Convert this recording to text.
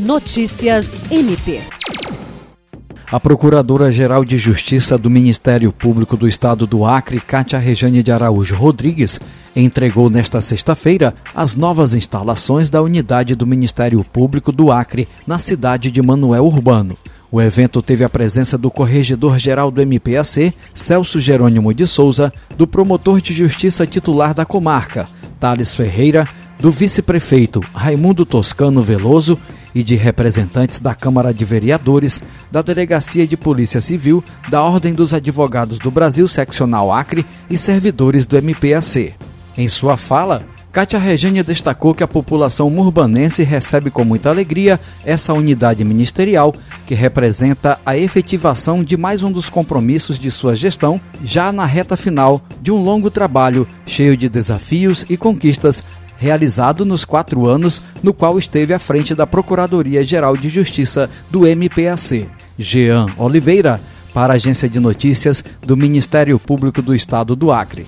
Notícias MP. A Procuradora-Geral de Justiça do Ministério Público do Estado do Acre, Cátia Rejane de Araújo Rodrigues, entregou nesta sexta-feira as novas instalações da unidade do Ministério Público do Acre, na cidade de Manuel Urbano. O evento teve a presença do Corregedor-Geral do MPAC, Celso Jerônimo de Souza, do Promotor de Justiça titular da comarca, Thales Ferreira, do vice-prefeito Raimundo Toscano Veloso e de representantes da Câmara de Vereadores, da Delegacia de Polícia Civil, da Ordem dos Advogados do Brasil Seccional Acre e servidores do MPAC. Em sua fala, Cátia Regênia destacou que a população murbanense recebe com muita alegria essa unidade ministerial, que representa a efetivação de mais um dos compromissos de sua gestão, já na reta final de um longo trabalho cheio de desafios e conquistas realizado nos quatro anos no qual esteve à frente da Procuradoria-Geral de Justiça do MPAC. Jean Oliveira, para a Agência de Notícias do Ministério Público do Estado do Acre.